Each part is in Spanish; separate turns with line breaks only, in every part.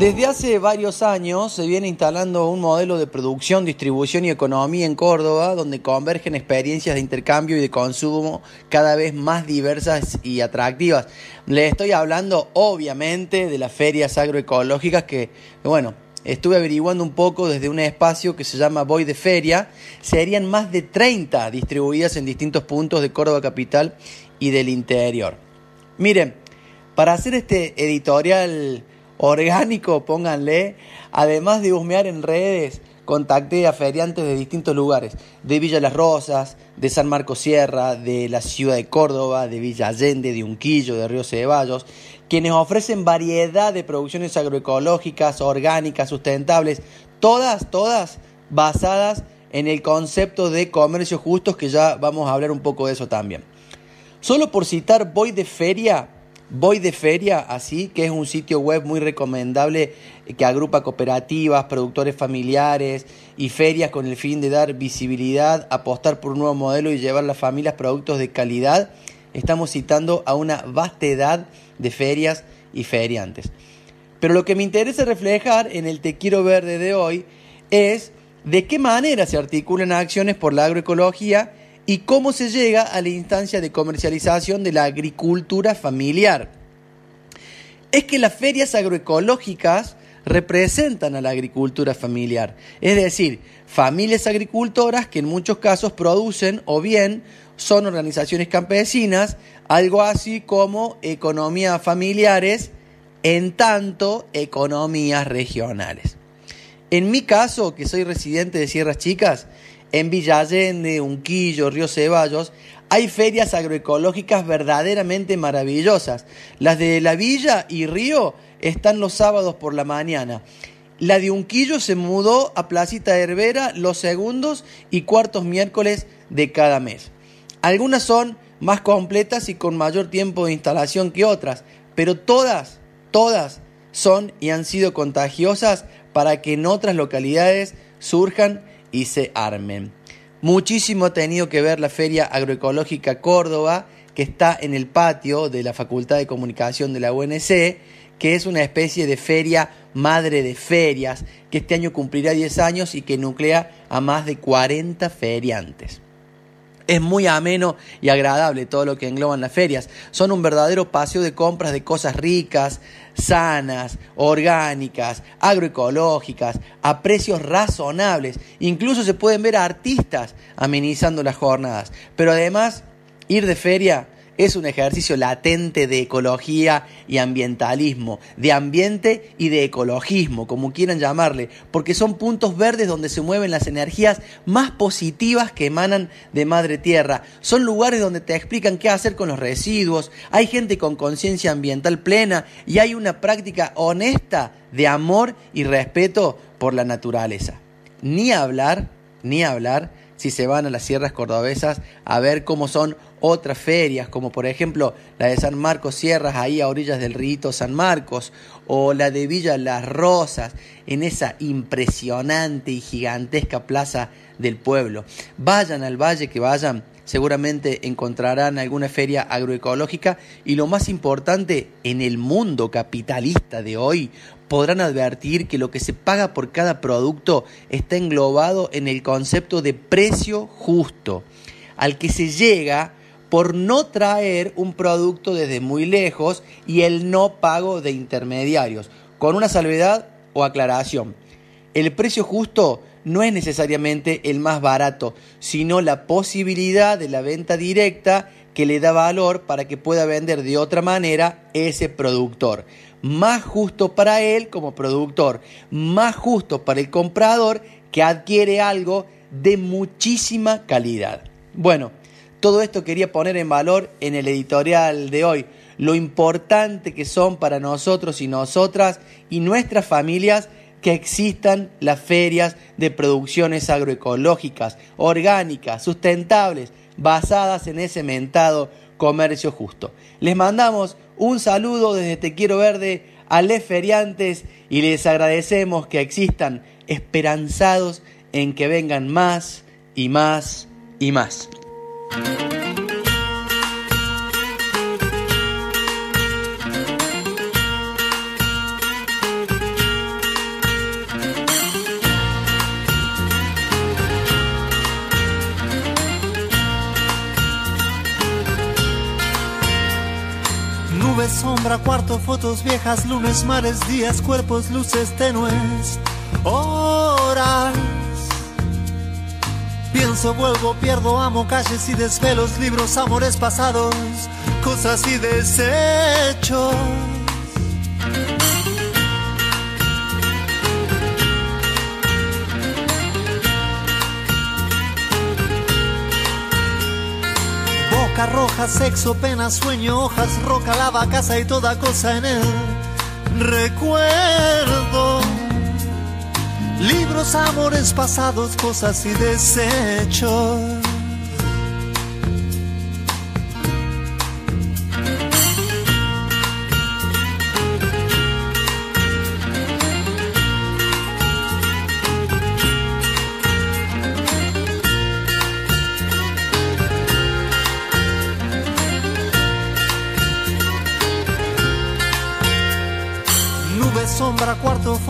Desde hace varios años se viene instalando un modelo de producción, distribución y economía en Córdoba donde convergen experiencias de intercambio y de consumo cada vez más diversas y atractivas. Le estoy hablando obviamente de las ferias agroecológicas que, bueno, estuve averiguando un poco desde un espacio que se llama Voy de Feria. Serían más de 30 distribuidas en distintos puntos de Córdoba Capital y del interior. Miren, para hacer este editorial orgánico, pónganle. Además de husmear en redes, contacté a feriantes de distintos lugares, de Villa Las Rosas, de San Marcos Sierra, de la ciudad de Córdoba, de Villa Allende, de Unquillo, de Río Ceballos, quienes ofrecen variedad de producciones agroecológicas, orgánicas, sustentables, todas, todas basadas en el concepto de comercio justos, que ya vamos a hablar un poco de eso también. Solo por citar Voy de Feria, Voy de Feria, así que es un sitio web muy recomendable que agrupa cooperativas, productores familiares y ferias con el fin de dar visibilidad, apostar por un nuevo modelo y llevar a las familias productos de calidad. Estamos citando a una vastedad de ferias y feriantes. Pero lo que me interesa reflejar en el Te Quiero Verde de hoy es de qué manera se articulan acciones por la agroecología y cómo se llega a la instancia de comercialización de la agricultura familiar. Es que las ferias agroecológicas representan a la agricultura familiar, es decir, familias agricultoras que en muchos casos producen o bien son organizaciones campesinas, algo así como economías familiares, en tanto economías regionales. En mi caso, que soy residente de Sierras Chicas, en Villa Allende, Unquillo, Río Ceballos, hay ferias agroecológicas verdaderamente maravillosas. Las de la Villa y Río están los sábados por la mañana. La de Unquillo se mudó a Placita Herbera los segundos y cuartos miércoles de cada mes. Algunas son más completas y con mayor tiempo de instalación que otras, pero todas, todas son y han sido contagiosas para que en otras localidades surjan y se armen. Muchísimo ha tenido que ver la Feria Agroecológica Córdoba, que está en el patio de la Facultad de Comunicación de la UNC, que es una especie de feria madre de ferias, que este año cumplirá 10 años y que nuclea a más de 40 feriantes. Es muy ameno y agradable todo lo que engloban las ferias. Son un verdadero paseo de compras de cosas ricas, sanas, orgánicas, agroecológicas, a precios razonables. Incluso se pueden ver artistas amenizando las jornadas. Pero además, ir de feria es un ejercicio latente de ecología y ambientalismo, de ambiente y de ecologismo, como quieran llamarle, porque son puntos verdes donde se mueven las energías más positivas que emanan de Madre Tierra. Son lugares donde te explican qué hacer con los residuos, hay gente con conciencia ambiental plena y hay una práctica honesta de amor y respeto por la naturaleza. Ni hablar, ni hablar si se van a las sierras cordobesas a ver cómo son otras ferias, como por ejemplo la de San Marcos Sierras, ahí a orillas del río San Marcos, o la de Villa Las Rosas, en esa impresionante y gigantesca plaza del pueblo. Vayan al valle que vayan, seguramente encontrarán alguna feria agroecológica y lo más importante, en el mundo capitalista de hoy, podrán advertir que lo que se paga por cada producto está englobado en el concepto de precio justo, al que se llega por no traer un producto desde muy lejos y el no pago de intermediarios, con una salvedad o aclaración. El precio justo no es necesariamente el más barato, sino la posibilidad de la venta directa que le da valor para que pueda vender de otra manera ese productor. Más justo para él como productor, más justo para el comprador que adquiere algo de muchísima calidad. Bueno, todo esto quería poner en valor en el editorial de hoy, lo importante que son para nosotros y nosotras y nuestras familias que existan las ferias de producciones agroecológicas, orgánicas, sustentables, basadas en ese mentado comercio justo. Les mandamos un saludo desde Te Quiero Verde a Les Feriantes y les agradecemos que existan esperanzados en que vengan más y más y más.
Sombra, cuarto, fotos viejas, lunes, mares, días, cuerpos, luces tenues, horas. Pienso, vuelvo, pierdo, amo calles y desvelos, libros, amores pasados, cosas y desechos. Roja, sexo, pena, sueño, hojas, roca, lava, casa y toda cosa en él. Recuerdo libros, amores pasados, cosas y desechos.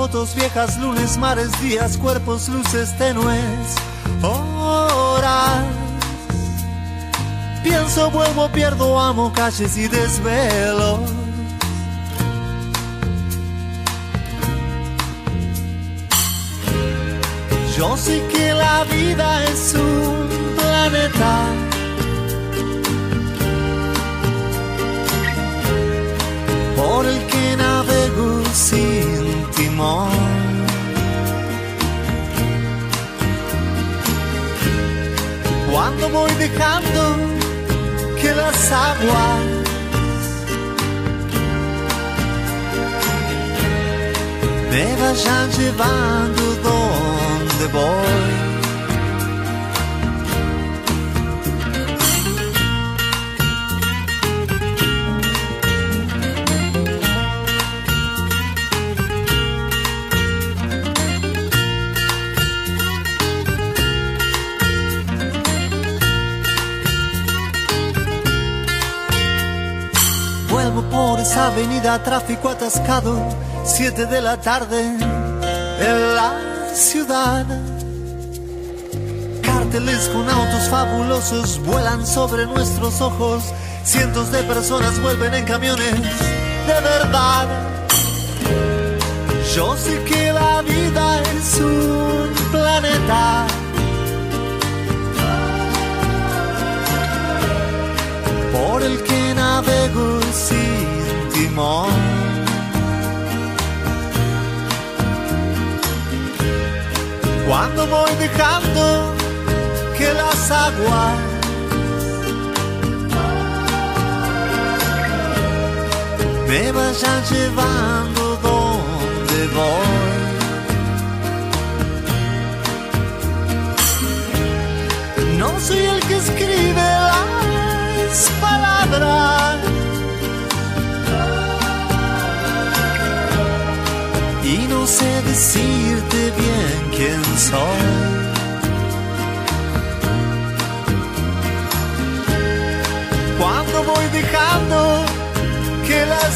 Fotos viejas, lunes, mares, días, cuerpos, luces tenues, horas. Pienso, vuelvo, pierdo, amo, calles y desvelo. Yo sé que la vida voy dejando que las aguas me vayan llevando donde voy. Por esa avenida, tráfico atascado, 7 de la tarde en la ciudad. Carteles con autos fabulosos vuelan sobre nuestros ojos, cientos de personas vuelven en camiones de verdad. Cuando voy dejando que las aguas me vayan llevando donde voy. No soy el que escribe las palabras sé decirte bien quién soy. Cuando voy dejando que las